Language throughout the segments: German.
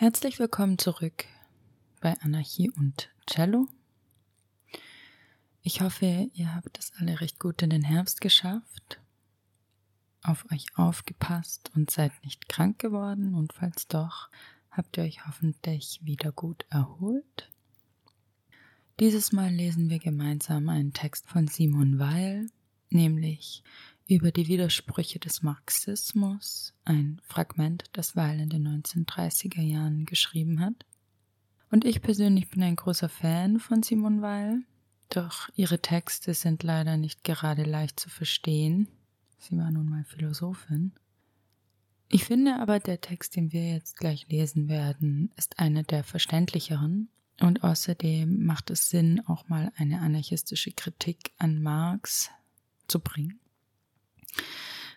Herzlich willkommen zurück bei Anarchie und Cello. Ich hoffe, ihr habt es alle recht gut in den Herbst geschafft, auf euch aufgepasst und seid nicht krank geworden und falls doch, habt ihr euch hoffentlich wieder gut erholt. Dieses Mal lesen wir gemeinsam einen Text von Simon Weil, nämlich über die Widersprüche des Marxismus, ein Fragment, das Weil in den 1930er Jahren geschrieben hat. Und ich persönlich bin ein großer Fan von Simone Weil, doch ihre Texte sind leider nicht gerade leicht zu verstehen. Sie war nun mal Philosophin. Ich finde aber, der Text, den wir jetzt gleich lesen werden, ist einer der verständlicheren und außerdem macht es Sinn, auch mal eine anarchistische Kritik an Marx zu bringen.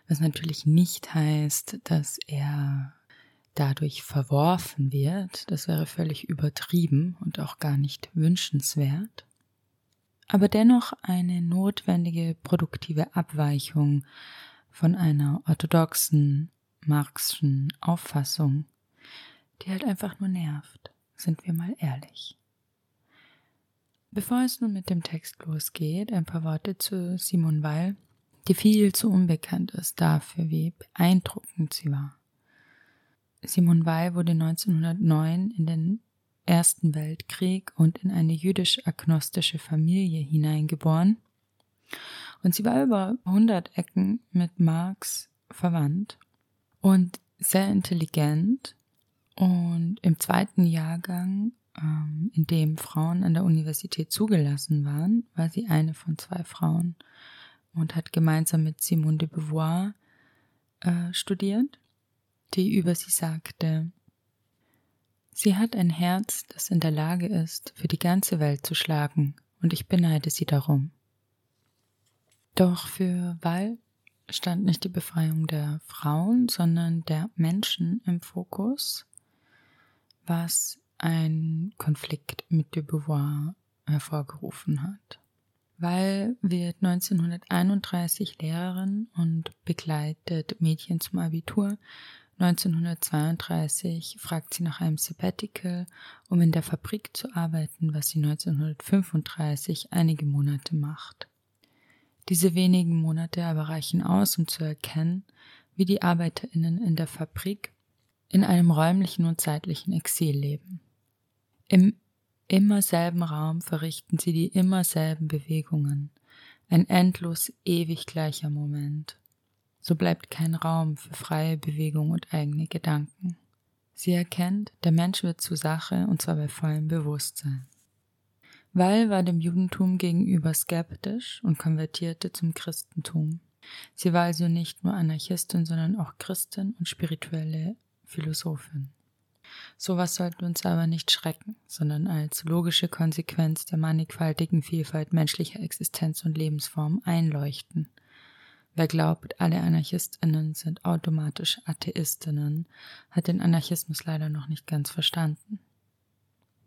Was natürlich nicht heißt, dass er dadurch verworfen wird. Das wäre völlig übertrieben und auch gar nicht wünschenswert. Aber dennoch eine notwendige produktive Abweichung von einer orthodoxen Marxischen Auffassung, die halt einfach nur nervt, sind wir mal ehrlich. Bevor es nun mit dem Text losgeht, ein paar Worte zu Simon Weil, die viel zu unbekannt ist dafür, wie beeindruckend sie war. Simone Weil wurde 1909 in den Ersten Weltkrieg und in eine jüdisch-agnostische Familie hineingeboren. Und sie war über 100 Ecken mit Marx verwandt und sehr intelligent. Und im zweiten Jahrgang, ähm, in dem Frauen an der Universität zugelassen waren, war sie eine von zwei Frauen und hat gemeinsam mit Simone de Beauvoir äh, studiert, die über sie sagte, Sie hat ein Herz, das in der Lage ist, für die ganze Welt zu schlagen, und ich beneide sie darum. Doch für Wall stand nicht die Befreiung der Frauen, sondern der Menschen im Fokus, was ein Konflikt mit de Beauvoir hervorgerufen hat weil wird 1931 Lehrerin und begleitet Mädchen zum Abitur. 1932 fragt sie nach einem Sabbatical, um in der Fabrik zu arbeiten, was sie 1935 einige Monate macht. Diese wenigen Monate aber reichen aus, um zu erkennen, wie die Arbeiterinnen in der Fabrik in einem räumlichen und zeitlichen Exil leben. Im immer selben Raum verrichten sie die immer selben Bewegungen. Ein endlos ewig gleicher Moment. So bleibt kein Raum für freie Bewegung und eigene Gedanken. Sie erkennt, der Mensch wird zur Sache und zwar bei vollem Bewusstsein. Weil war dem Judentum gegenüber skeptisch und konvertierte zum Christentum. Sie war also nicht nur Anarchistin, sondern auch Christin und spirituelle Philosophin. Sowas sollte uns aber nicht schrecken, sondern als logische Konsequenz der mannigfaltigen Vielfalt menschlicher Existenz und Lebensform einleuchten. Wer glaubt, alle Anarchistinnen sind automatisch Atheistinnen, hat den Anarchismus leider noch nicht ganz verstanden.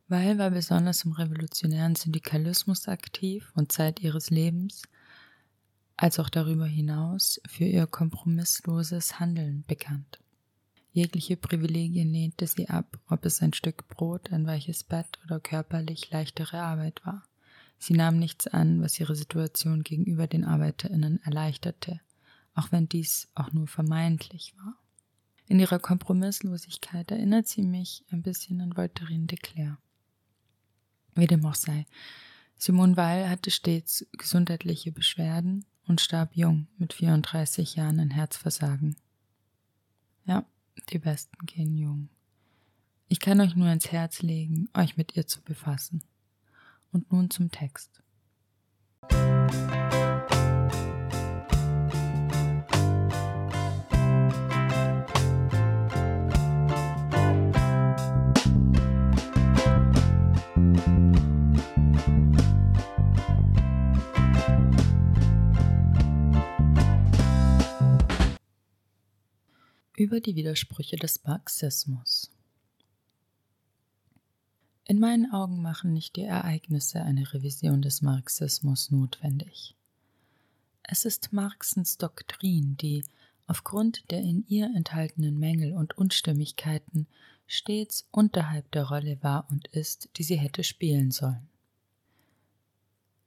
Weil war besonders im revolutionären Syndikalismus aktiv und Zeit ihres Lebens, als auch darüber hinaus für ihr kompromissloses Handeln bekannt. Jegliche Privilegien lehnte sie ab, ob es ein Stück Brot, ein weiches Bett oder körperlich leichtere Arbeit war. Sie nahm nichts an, was ihre Situation gegenüber den Arbeiterinnen erleichterte, auch wenn dies auch nur vermeintlich war. In ihrer Kompromisslosigkeit erinnert sie mich ein bisschen an Voltaire de Clare. Wie dem auch sei, Simone Weil hatte stets gesundheitliche Beschwerden und starb jung mit 34 Jahren an Herzversagen. Ja, die Besten gehen jung. Ich kann euch nur ins Herz legen, euch mit ihr zu befassen. Und nun zum Text. Über die Widersprüche des Marxismus. In meinen Augen machen nicht die Ereignisse eine Revision des Marxismus notwendig. Es ist Marxens Doktrin, die aufgrund der in ihr enthaltenen Mängel und Unstimmigkeiten stets unterhalb der Rolle war und ist, die sie hätte spielen sollen.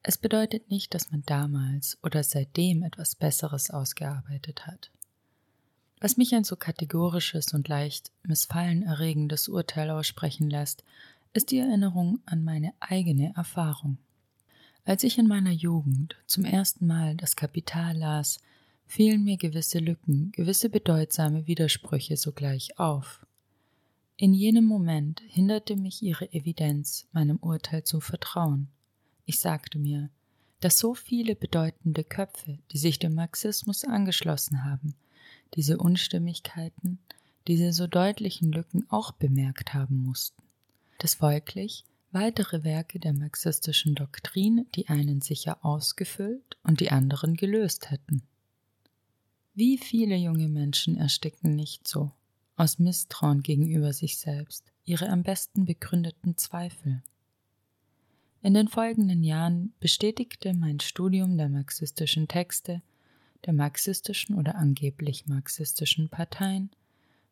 Es bedeutet nicht, dass man damals oder seitdem etwas Besseres ausgearbeitet hat. Was mich ein so kategorisches und leicht missfallenerregendes Urteil aussprechen lässt, ist die Erinnerung an meine eigene Erfahrung. Als ich in meiner Jugend zum ersten Mal das Kapital las, fielen mir gewisse Lücken, gewisse bedeutsame Widersprüche sogleich auf. In jenem Moment hinderte mich ihre Evidenz, meinem Urteil zu vertrauen. Ich sagte mir, dass so viele bedeutende Köpfe, die sich dem Marxismus angeschlossen haben, diese Unstimmigkeiten, diese so deutlichen Lücken auch bemerkt haben mussten, dass folglich weitere Werke der marxistischen Doktrin die einen sicher ausgefüllt und die anderen gelöst hätten. Wie viele junge Menschen ersticken nicht so, aus Misstrauen gegenüber sich selbst, ihre am besten begründeten Zweifel. In den folgenden Jahren bestätigte mein Studium der marxistischen Texte, der marxistischen oder angeblich marxistischen Parteien,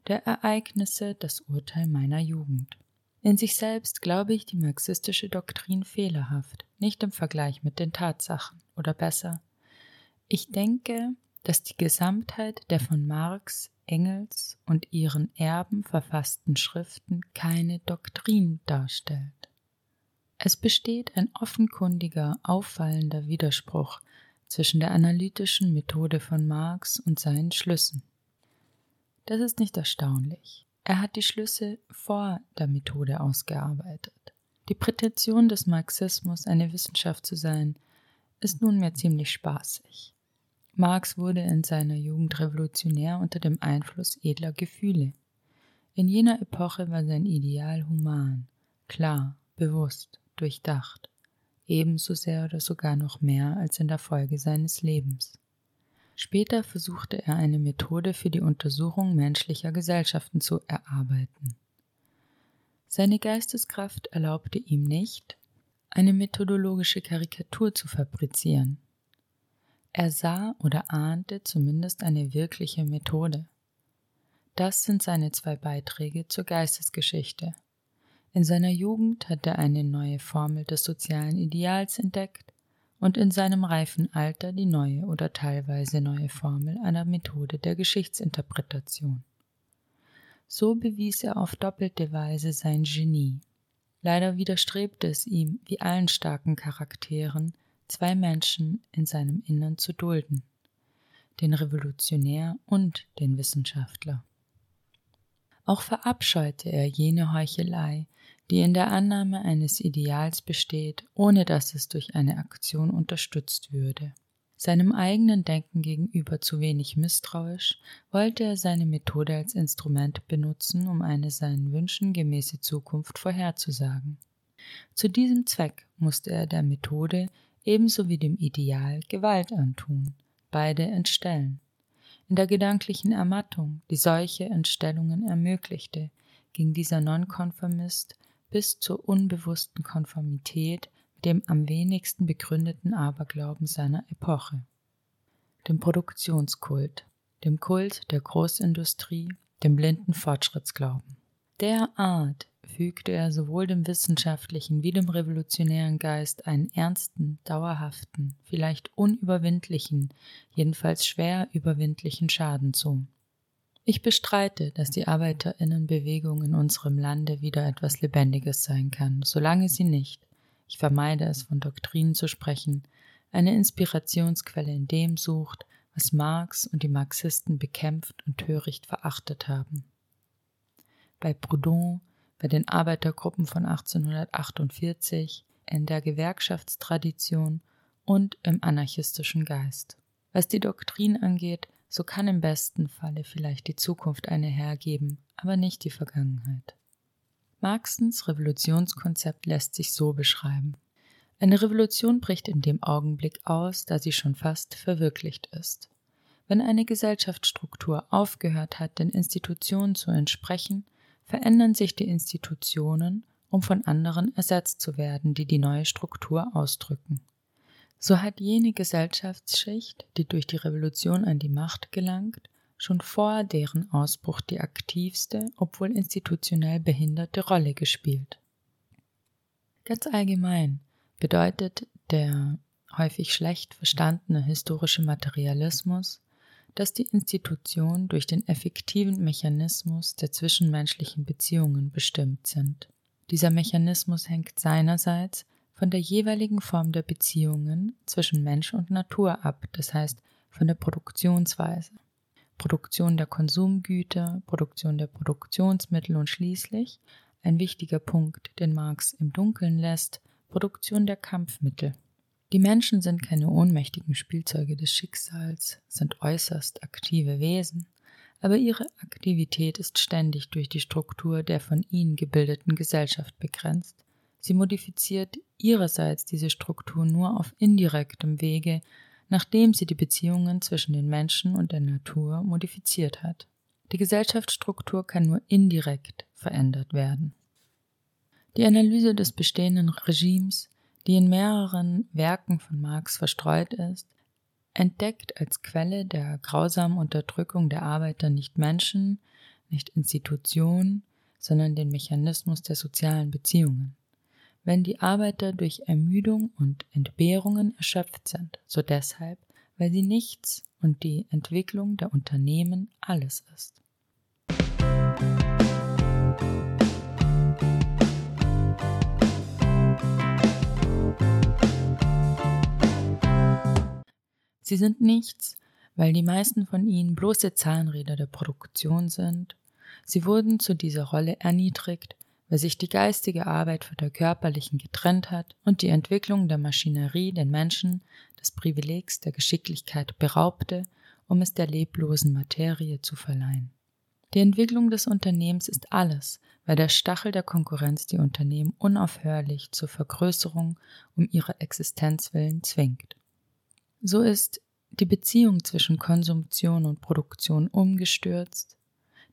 der Ereignisse das Urteil meiner Jugend. In sich selbst glaube ich die marxistische Doktrin fehlerhaft, nicht im Vergleich mit den Tatsachen, oder besser, ich denke, dass die Gesamtheit der von Marx, Engels und ihren Erben verfassten Schriften keine Doktrin darstellt. Es besteht ein offenkundiger, auffallender Widerspruch zwischen der analytischen Methode von Marx und seinen Schlüssen. Das ist nicht erstaunlich. Er hat die Schlüsse vor der Methode ausgearbeitet. Die Prätension des Marxismus, eine Wissenschaft zu sein, ist nunmehr ziemlich spaßig. Marx wurde in seiner Jugend revolutionär unter dem Einfluss edler Gefühle. In jener Epoche war sein Ideal human, klar, bewusst durchdacht, ebenso sehr oder sogar noch mehr als in der Folge seines Lebens. Später versuchte er eine Methode für die Untersuchung menschlicher Gesellschaften zu erarbeiten. Seine Geisteskraft erlaubte ihm nicht, eine methodologische Karikatur zu fabrizieren. Er sah oder ahnte zumindest eine wirkliche Methode. Das sind seine zwei Beiträge zur Geistesgeschichte. In seiner Jugend hat er eine neue Formel des sozialen Ideals entdeckt und in seinem reifen Alter die neue oder teilweise neue Formel einer Methode der Geschichtsinterpretation. So bewies er auf doppelte Weise sein Genie. Leider widerstrebte es ihm, wie allen starken Charakteren, zwei Menschen in seinem Innern zu dulden, den Revolutionär und den Wissenschaftler. Auch verabscheute er jene Heuchelei, die in der Annahme eines Ideals besteht, ohne dass es durch eine Aktion unterstützt würde. Seinem eigenen Denken gegenüber zu wenig misstrauisch, wollte er seine Methode als Instrument benutzen, um eine seinen Wünschen gemäße Zukunft vorherzusagen. Zu diesem Zweck musste er der Methode ebenso wie dem Ideal Gewalt antun, beide entstellen. In der gedanklichen Ermattung, die solche Entstellungen ermöglichte, ging dieser Nonkonformist bis zur unbewussten Konformität mit dem am wenigsten begründeten Aberglauben seiner Epoche, dem Produktionskult, dem Kult der Großindustrie, dem blinden Fortschrittsglauben. Derart fügte er sowohl dem wissenschaftlichen wie dem revolutionären Geist einen ernsten, dauerhaften, vielleicht unüberwindlichen, jedenfalls schwer überwindlichen Schaden zu. Ich bestreite, dass die Arbeiterinnenbewegung in unserem Lande wieder etwas Lebendiges sein kann, solange sie nicht, ich vermeide es von Doktrinen zu sprechen, eine Inspirationsquelle in dem sucht, was Marx und die Marxisten bekämpft und töricht verachtet haben. Bei Proudhon bei den Arbeitergruppen von 1848, in der Gewerkschaftstradition und im anarchistischen Geist. Was die Doktrin angeht, so kann im besten Falle vielleicht die Zukunft eine hergeben, aber nicht die Vergangenheit. Marxens Revolutionskonzept lässt sich so beschreiben. Eine Revolution bricht in dem Augenblick aus, da sie schon fast verwirklicht ist. Wenn eine Gesellschaftsstruktur aufgehört hat, den Institutionen zu entsprechen, verändern sich die Institutionen, um von anderen ersetzt zu werden, die die neue Struktur ausdrücken. So hat jene Gesellschaftsschicht, die durch die Revolution an die Macht gelangt, schon vor deren Ausbruch die aktivste, obwohl institutionell behinderte Rolle gespielt. Ganz allgemein bedeutet der häufig schlecht verstandene historische Materialismus, dass die Institutionen durch den effektiven Mechanismus der zwischenmenschlichen Beziehungen bestimmt sind. Dieser Mechanismus hängt seinerseits von der jeweiligen Form der Beziehungen zwischen Mensch und Natur ab, das heißt von der Produktionsweise. Produktion der Konsumgüter, Produktion der Produktionsmittel und schließlich, ein wichtiger Punkt, den Marx im Dunkeln lässt, Produktion der Kampfmittel. Die Menschen sind keine ohnmächtigen Spielzeuge des Schicksals, sind äußerst aktive Wesen, aber ihre Aktivität ist ständig durch die Struktur der von ihnen gebildeten Gesellschaft begrenzt. Sie modifiziert ihrerseits diese Struktur nur auf indirektem Wege nachdem sie die Beziehungen zwischen den Menschen und der Natur modifiziert hat. Die Gesellschaftsstruktur kann nur indirekt verändert werden. Die Analyse des bestehenden Regimes, die in mehreren Werken von Marx verstreut ist, entdeckt als Quelle der grausamen Unterdrückung der Arbeiter nicht Menschen, nicht Institutionen, sondern den Mechanismus der sozialen Beziehungen wenn die Arbeiter durch Ermüdung und Entbehrungen erschöpft sind, so deshalb, weil sie nichts und die Entwicklung der Unternehmen alles ist. Sie sind nichts, weil die meisten von ihnen bloße Zahnräder der Produktion sind. Sie wurden zu dieser Rolle erniedrigt, weil sich die geistige Arbeit von der körperlichen getrennt hat und die Entwicklung der Maschinerie den Menschen des Privilegs der Geschicklichkeit beraubte, um es der leblosen Materie zu verleihen. Die Entwicklung des Unternehmens ist alles, weil der Stachel der Konkurrenz die Unternehmen unaufhörlich zur Vergrößerung um ihre Existenz willen zwingt. So ist die Beziehung zwischen Konsumption und Produktion umgestürzt.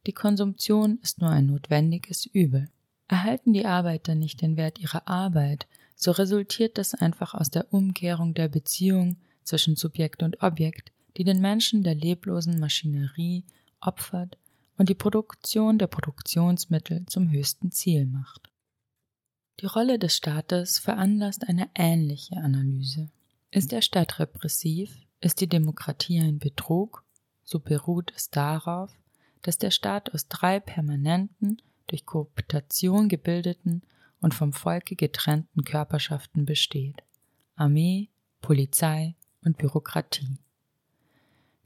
Die Konsumption ist nur ein notwendiges Übel. Erhalten die Arbeiter nicht den Wert ihrer Arbeit, so resultiert das einfach aus der Umkehrung der Beziehung zwischen Subjekt und Objekt, die den Menschen der leblosen Maschinerie opfert und die Produktion der Produktionsmittel zum höchsten Ziel macht. Die Rolle des Staates veranlasst eine ähnliche Analyse. Ist der Staat repressiv? Ist die Demokratie ein Betrug? So beruht es darauf, dass der Staat aus drei permanenten durch Kooptation gebildeten und vom Volke getrennten Körperschaften besteht Armee, Polizei und Bürokratie.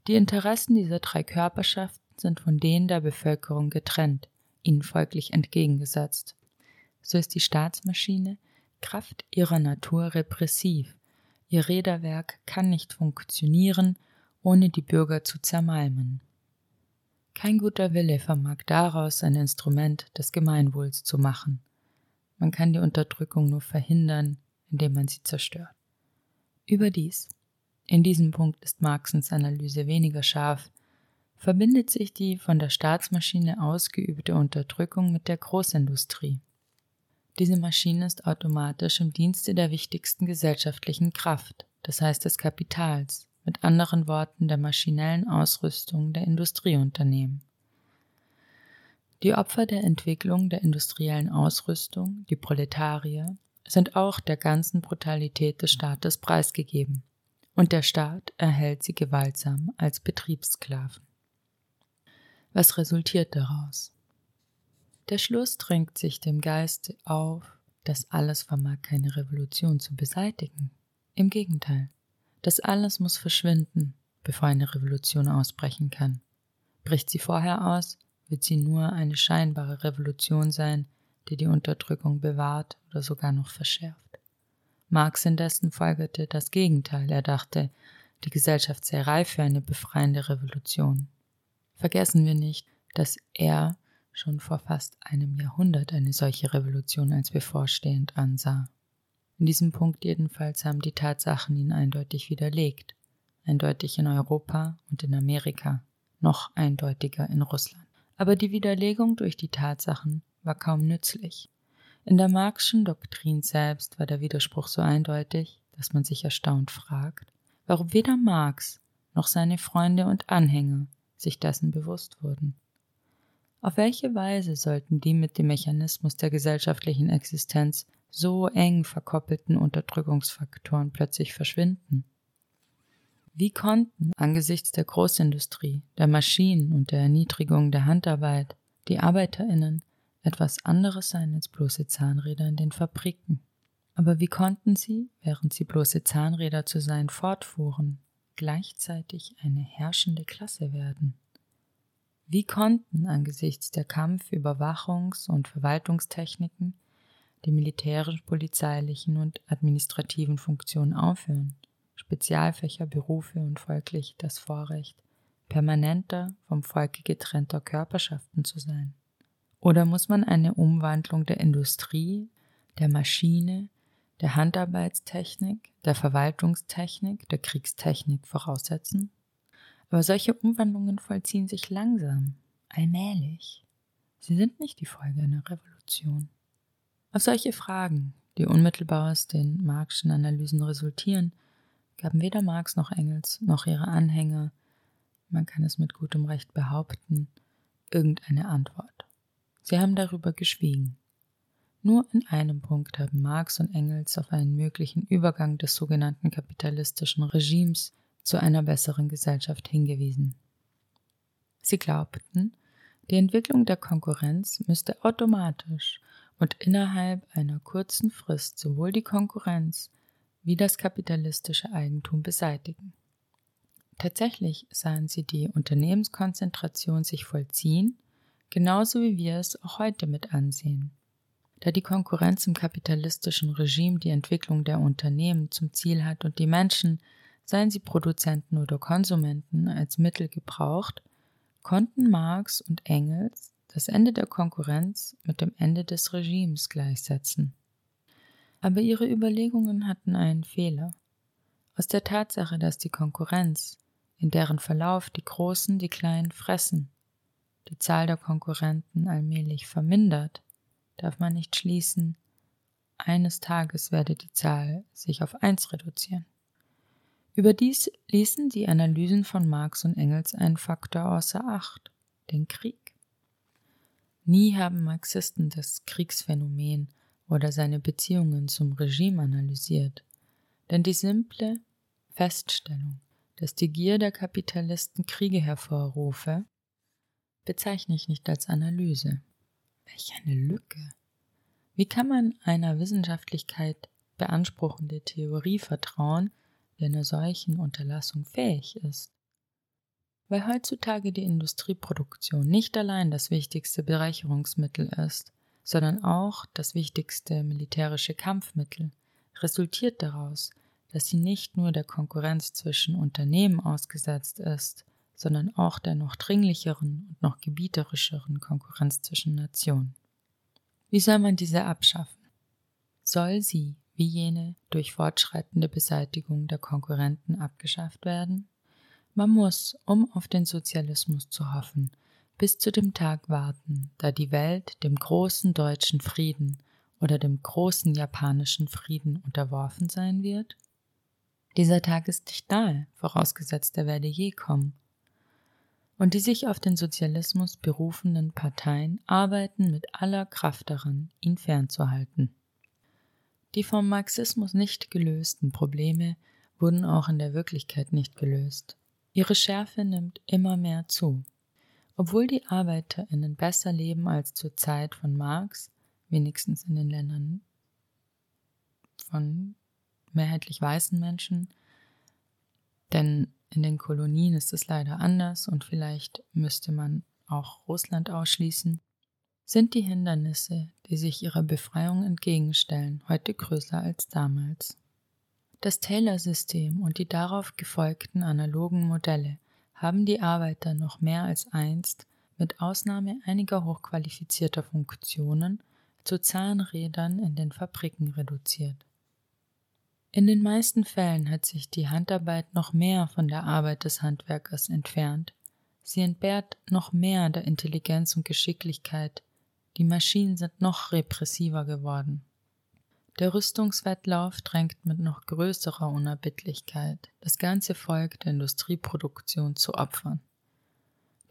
Die Interessen dieser drei Körperschaften sind von denen der Bevölkerung getrennt, ihnen folglich entgegengesetzt. So ist die Staatsmaschine Kraft ihrer Natur repressiv. Ihr Räderwerk kann nicht funktionieren, ohne die Bürger zu zermalmen. Kein guter Wille vermag daraus ein Instrument des Gemeinwohls zu machen. Man kann die Unterdrückung nur verhindern, indem man sie zerstört. Überdies, in diesem Punkt ist Marxens Analyse weniger scharf, verbindet sich die von der Staatsmaschine ausgeübte Unterdrückung mit der Großindustrie. Diese Maschine ist automatisch im Dienste der wichtigsten gesellschaftlichen Kraft, das heißt des Kapitals, mit anderen Worten der maschinellen Ausrüstung der Industrieunternehmen. Die Opfer der Entwicklung der industriellen Ausrüstung, die Proletarier, sind auch der ganzen Brutalität des Staates preisgegeben, und der Staat erhält sie gewaltsam als Betriebssklaven. Was resultiert daraus? Der Schluss drängt sich dem Geiste auf, dass alles vermag keine Revolution zu beseitigen. Im Gegenteil, das alles muss verschwinden, bevor eine Revolution ausbrechen kann. Bricht sie vorher aus, wird sie nur eine scheinbare Revolution sein, die die Unterdrückung bewahrt oder sogar noch verschärft. Marx indessen folgerte das Gegenteil. Er dachte, die Gesellschaft sei reif für eine befreiende Revolution. Vergessen wir nicht, dass er schon vor fast einem Jahrhundert eine solche Revolution als bevorstehend ansah. In diesem Punkt jedenfalls haben die Tatsachen ihn eindeutig widerlegt. Eindeutig in Europa und in Amerika, noch eindeutiger in Russland. Aber die Widerlegung durch die Tatsachen war kaum nützlich. In der Marxischen Doktrin selbst war der Widerspruch so eindeutig, dass man sich erstaunt fragt, warum weder Marx noch seine Freunde und Anhänger sich dessen bewusst wurden. Auf welche Weise sollten die mit dem Mechanismus der gesellschaftlichen Existenz so eng verkoppelten Unterdrückungsfaktoren plötzlich verschwinden? Wie konnten angesichts der Großindustrie, der Maschinen und der Erniedrigung der Handarbeit die Arbeiterinnen etwas anderes sein als bloße Zahnräder in den Fabriken? Aber wie konnten sie, während sie bloße Zahnräder zu sein fortfuhren, gleichzeitig eine herrschende Klasse werden? Wie konnten angesichts der Kampf-, Überwachungs- und Verwaltungstechniken die militärischen, polizeilichen und administrativen Funktionen aufhören, Spezialfächer, Berufe und folglich das Vorrecht, permanenter vom Volke getrennter Körperschaften zu sein? Oder muss man eine Umwandlung der Industrie, der Maschine, der Handarbeitstechnik, der Verwaltungstechnik, der Kriegstechnik voraussetzen? Aber solche Umwandlungen vollziehen sich langsam, allmählich. Sie sind nicht die Folge einer Revolution. Auf solche Fragen, die unmittelbar aus den Marxischen Analysen resultieren, gaben weder Marx noch Engels noch ihre Anhänger, man kann es mit gutem Recht behaupten, irgendeine Antwort. Sie haben darüber geschwiegen. Nur in einem Punkt haben Marx und Engels auf einen möglichen Übergang des sogenannten kapitalistischen Regimes zu einer besseren Gesellschaft hingewiesen. Sie glaubten, die Entwicklung der Konkurrenz müsste automatisch und innerhalb einer kurzen Frist sowohl die Konkurrenz wie das kapitalistische Eigentum beseitigen. Tatsächlich sahen sie die Unternehmenskonzentration sich vollziehen, genauso wie wir es auch heute mit ansehen. Da die Konkurrenz im kapitalistischen Regime die Entwicklung der Unternehmen zum Ziel hat und die Menschen seien sie Produzenten oder Konsumenten, als Mittel gebraucht, konnten Marx und Engels das Ende der Konkurrenz mit dem Ende des Regimes gleichsetzen. Aber ihre Überlegungen hatten einen Fehler. Aus der Tatsache, dass die Konkurrenz, in deren Verlauf die Großen die Kleinen fressen, die Zahl der Konkurrenten allmählich vermindert, darf man nicht schließen, eines Tages werde die Zahl sich auf eins reduzieren. Überdies ließen die Analysen von Marx und Engels einen Faktor außer Acht, den Krieg. Nie haben Marxisten das Kriegsphänomen oder seine Beziehungen zum Regime analysiert, denn die simple Feststellung, dass die Gier der Kapitalisten Kriege hervorrufe, bezeichne ich nicht als Analyse. Welch eine Lücke! Wie kann man einer Wissenschaftlichkeit beanspruchende Theorie vertrauen, der einer solchen Unterlassung fähig ist. Weil heutzutage die Industrieproduktion nicht allein das wichtigste Bereicherungsmittel ist, sondern auch das wichtigste militärische Kampfmittel, resultiert daraus, dass sie nicht nur der Konkurrenz zwischen Unternehmen ausgesetzt ist, sondern auch der noch dringlicheren und noch gebieterischeren Konkurrenz zwischen Nationen. Wie soll man diese abschaffen? Soll sie wie jene durch fortschreitende Beseitigung der Konkurrenten abgeschafft werden? Man muss, um auf den Sozialismus zu hoffen, bis zu dem Tag warten, da die Welt dem großen deutschen Frieden oder dem großen japanischen Frieden unterworfen sein wird? Dieser Tag ist nicht nahe, vorausgesetzt er werde je kommen. Und die sich auf den Sozialismus berufenden Parteien arbeiten mit aller Kraft daran, ihn fernzuhalten. Die vom Marxismus nicht gelösten Probleme wurden auch in der Wirklichkeit nicht gelöst. Ihre Schärfe nimmt immer mehr zu. Obwohl die Arbeiterinnen besser leben als zur Zeit von Marx, wenigstens in den Ländern von mehrheitlich weißen Menschen, denn in den Kolonien ist es leider anders und vielleicht müsste man auch Russland ausschließen, sind die Hindernisse, die sich ihrer Befreiung entgegenstellen, heute größer als damals. Das Taylor-System und die darauf gefolgten analogen Modelle haben die Arbeiter noch mehr als einst, mit Ausnahme einiger hochqualifizierter Funktionen, zu Zahnrädern in den Fabriken reduziert. In den meisten Fällen hat sich die Handarbeit noch mehr von der Arbeit des Handwerkers entfernt. Sie entbehrt noch mehr der Intelligenz und Geschicklichkeit, die Maschinen sind noch repressiver geworden. Der Rüstungswettlauf drängt mit noch größerer Unerbittlichkeit, das ganze Volk der Industrieproduktion zu opfern.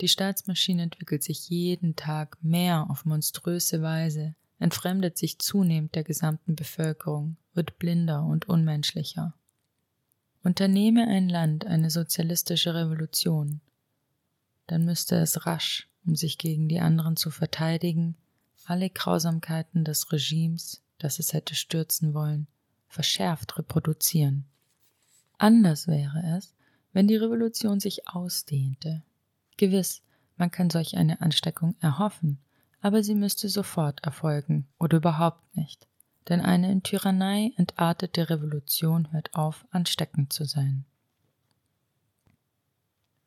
Die Staatsmaschine entwickelt sich jeden Tag mehr auf monströse Weise, entfremdet sich zunehmend der gesamten Bevölkerung, wird blinder und unmenschlicher. Unternehme ein Land eine sozialistische Revolution, dann müsste es rasch, um sich gegen die anderen zu verteidigen, alle Grausamkeiten des Regimes, das es hätte stürzen wollen, verschärft reproduzieren. Anders wäre es, wenn die Revolution sich ausdehnte. Gewiss, man kann solch eine Ansteckung erhoffen, aber sie müsste sofort erfolgen oder überhaupt nicht, denn eine in Tyrannei entartete Revolution hört auf, ansteckend zu sein.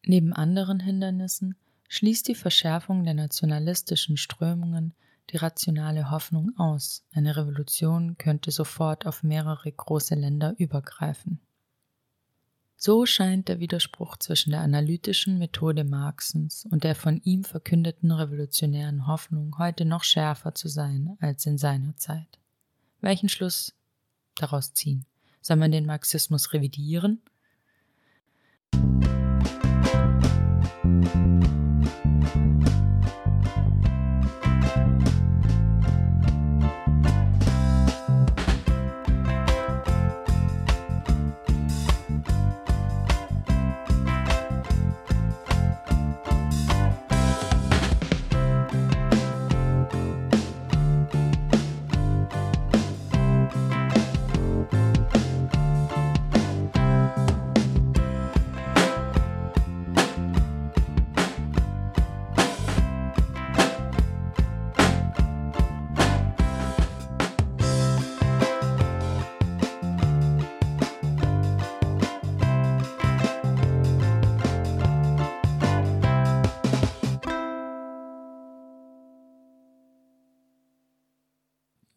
Neben anderen Hindernissen schließt die Verschärfung der nationalistischen Strömungen die rationale Hoffnung aus, eine Revolution könnte sofort auf mehrere große Länder übergreifen. So scheint der Widerspruch zwischen der analytischen Methode Marxens und der von ihm verkündeten revolutionären Hoffnung heute noch schärfer zu sein als in seiner Zeit. Welchen Schluss daraus ziehen? Soll man den Marxismus revidieren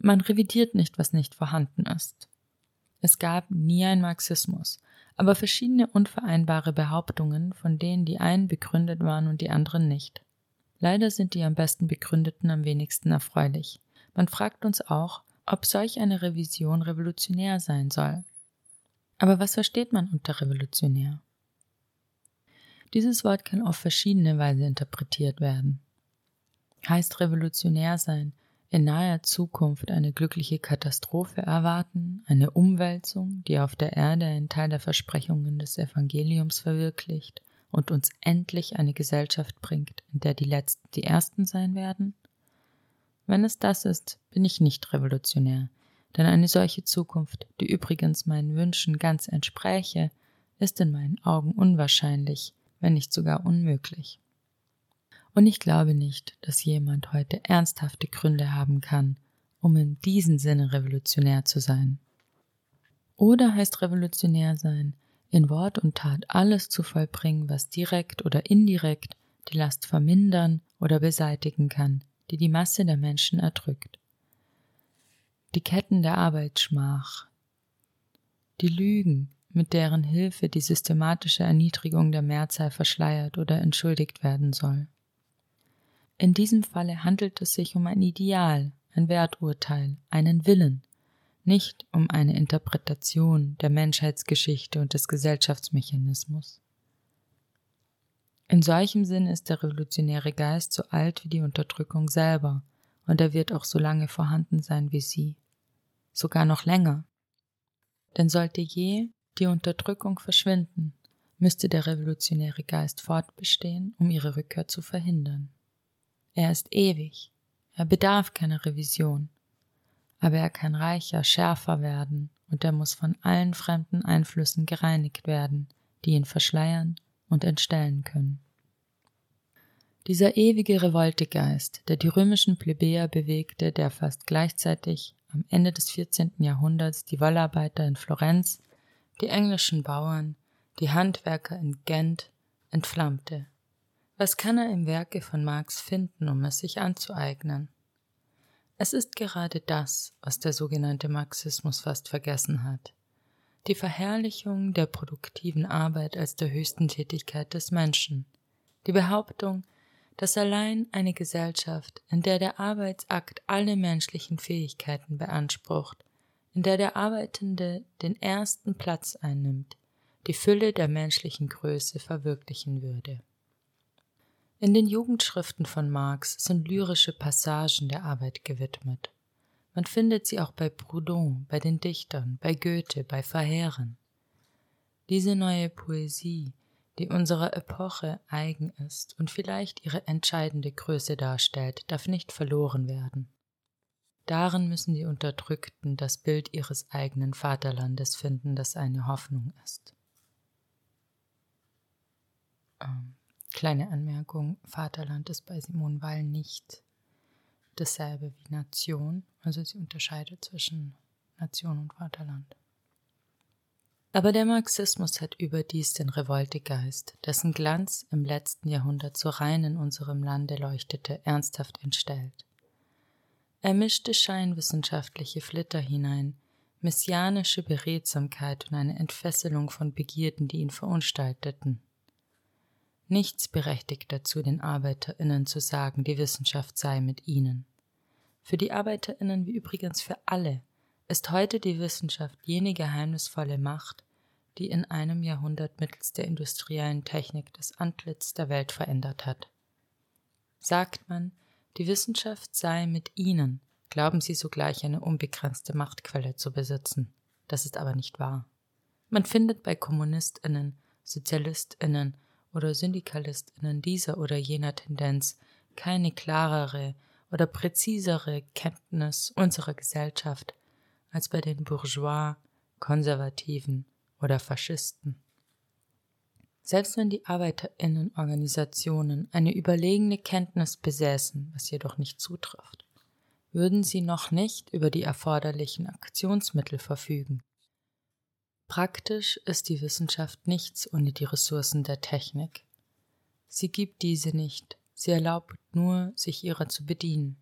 Man revidiert nicht, was nicht vorhanden ist. Es gab nie ein Marxismus, aber verschiedene unvereinbare Behauptungen, von denen die einen begründet waren und die anderen nicht. Leider sind die am besten begründeten am wenigsten erfreulich. Man fragt uns auch, ob solch eine Revision revolutionär sein soll. Aber was versteht man unter revolutionär? Dieses Wort kann auf verschiedene Weise interpretiert werden. Heißt revolutionär sein, in naher Zukunft eine glückliche Katastrophe erwarten, eine Umwälzung, die auf der Erde einen Teil der Versprechungen des Evangeliums verwirklicht und uns endlich eine Gesellschaft bringt, in der die Letzten die Ersten sein werden? Wenn es das ist, bin ich nicht revolutionär, denn eine solche Zukunft, die übrigens meinen Wünschen ganz entspräche, ist in meinen Augen unwahrscheinlich, wenn nicht sogar unmöglich. Und ich glaube nicht, dass jemand heute ernsthafte Gründe haben kann, um in diesem Sinne revolutionär zu sein. Oder heißt revolutionär sein, in Wort und Tat alles zu vollbringen, was direkt oder indirekt die Last vermindern oder beseitigen kann, die die Masse der Menschen erdrückt. Die Ketten der Arbeitsschmach, die Lügen, mit deren Hilfe die systematische Erniedrigung der Mehrzahl verschleiert oder entschuldigt werden soll. In diesem Falle handelt es sich um ein Ideal, ein Werturteil, einen Willen, nicht um eine Interpretation der Menschheitsgeschichte und des Gesellschaftsmechanismus. In solchem Sinn ist der revolutionäre Geist so alt wie die Unterdrückung selber, und er wird auch so lange vorhanden sein wie sie, sogar noch länger. Denn sollte je die Unterdrückung verschwinden, müsste der revolutionäre Geist fortbestehen, um ihre Rückkehr zu verhindern. Er ist ewig, er bedarf keiner Revision, aber er kann reicher, schärfer werden, und er muss von allen fremden Einflüssen gereinigt werden, die ihn verschleiern und entstellen können. Dieser ewige Revoltegeist, der die römischen Plebejer bewegte, der fast gleichzeitig am Ende des 14. Jahrhunderts die Wallarbeiter in Florenz, die englischen Bauern, die Handwerker in Gent entflammte was kann er im Werke von Marx finden, um es sich anzueignen? Es ist gerade das, was der sogenannte Marxismus fast vergessen hat. Die Verherrlichung der produktiven Arbeit als der höchsten Tätigkeit des Menschen. Die Behauptung, dass allein eine Gesellschaft, in der der Arbeitsakt alle menschlichen Fähigkeiten beansprucht, in der der Arbeitende den ersten Platz einnimmt, die Fülle der menschlichen Größe verwirklichen würde. In den Jugendschriften von Marx sind lyrische Passagen der Arbeit gewidmet. Man findet sie auch bei Proudhon, bei den Dichtern, bei Goethe, bei Verheeren. Diese neue Poesie, die unserer Epoche eigen ist und vielleicht ihre entscheidende Größe darstellt, darf nicht verloren werden. Darin müssen die Unterdrückten das Bild ihres eigenen Vaterlandes finden, das eine Hoffnung ist. Ähm, kleine Anmerkung, Vaterland ist bei Simone Weil nicht dasselbe wie Nation, also sie unterscheidet zwischen Nation und Vaterland. Aber der Marxismus hat überdies den Revoltegeist, dessen Glanz im letzten Jahrhundert so rein in unserem Lande leuchtete, ernsthaft entstellt. Er mischte scheinwissenschaftliche Flitter hinein, messianische Beredsamkeit und eine Entfesselung von Begierden, die ihn verunstalteten. Nichts berechtigt dazu, den ArbeiterInnen zu sagen, die Wissenschaft sei mit ihnen. Für die ArbeiterInnen wie übrigens für alle ist heute die Wissenschaft jene geheimnisvolle Macht, die in einem Jahrhundert mittels der industriellen Technik das Antlitz der Welt verändert hat. Sagt man, die Wissenschaft sei mit ihnen, glauben sie sogleich eine unbegrenzte Machtquelle zu besitzen. Das ist aber nicht wahr. Man findet bei Kommunistinnen, Sozialistinnen oder Syndikalistinnen dieser oder jener Tendenz keine klarere oder präzisere Kenntnis unserer Gesellschaft als bei den Bourgeois, Konservativen oder Faschisten. Selbst wenn die Arbeiterinnenorganisationen eine überlegene Kenntnis besäßen, was jedoch nicht zutrifft, würden sie noch nicht über die erforderlichen Aktionsmittel verfügen. Praktisch ist die Wissenschaft nichts ohne die Ressourcen der Technik. Sie gibt diese nicht, sie erlaubt nur, sich ihrer zu bedienen.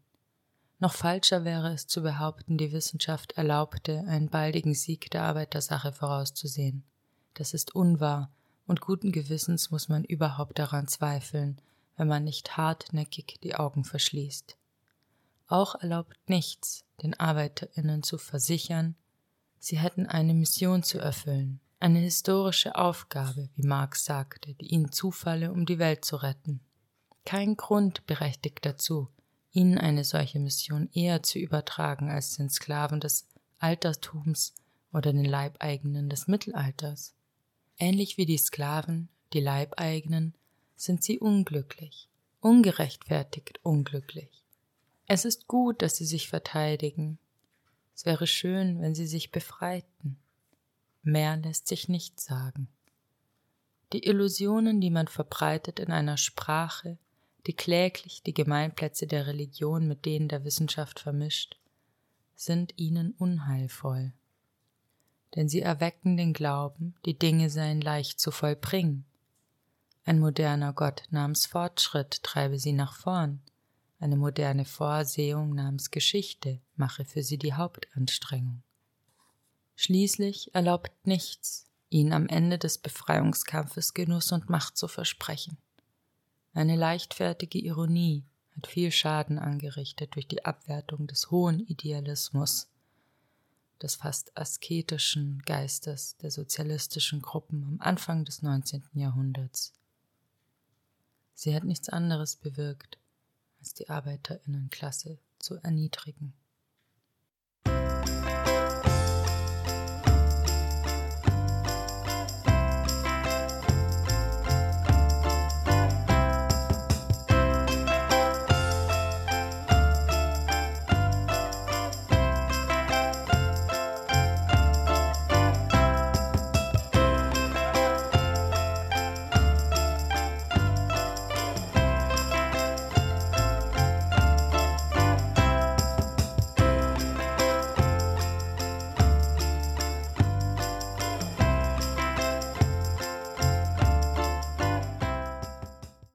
Noch falscher wäre es zu behaupten, die Wissenschaft erlaubte, einen baldigen Sieg der Arbeitersache vorauszusehen. Das ist unwahr, und guten Gewissens muss man überhaupt daran zweifeln, wenn man nicht hartnäckig die Augen verschließt. Auch erlaubt nichts, den Arbeiterinnen zu versichern, sie hätten eine Mission zu erfüllen, eine historische Aufgabe, wie Marx sagte, die ihnen zufalle, um die Welt zu retten. Kein Grund berechtigt dazu, ihnen eine solche Mission eher zu übertragen als den Sklaven des Altertums oder den Leibeigenen des Mittelalters. Ähnlich wie die Sklaven, die Leibeigenen, sind sie unglücklich, ungerechtfertigt unglücklich. Es ist gut, dass sie sich verteidigen. Es wäre schön, wenn sie sich befreiten. Mehr lässt sich nicht sagen. Die Illusionen, die man verbreitet in einer Sprache, die kläglich die Gemeinplätze der Religion mit denen der Wissenschaft vermischt, sind ihnen unheilvoll. Denn sie erwecken den Glauben, die Dinge seien leicht zu vollbringen. Ein moderner Gott namens Fortschritt treibe sie nach vorn, eine moderne Vorsehung namens Geschichte mache für sie die Hauptanstrengung. Schließlich erlaubt nichts, ihnen am Ende des Befreiungskampfes Genuss und Macht zu versprechen. Eine leichtfertige Ironie hat viel Schaden angerichtet durch die Abwertung des hohen Idealismus, des fast asketischen Geistes der sozialistischen Gruppen am Anfang des 19. Jahrhunderts. Sie hat nichts anderes bewirkt, als die Arbeiterinnenklasse zu erniedrigen.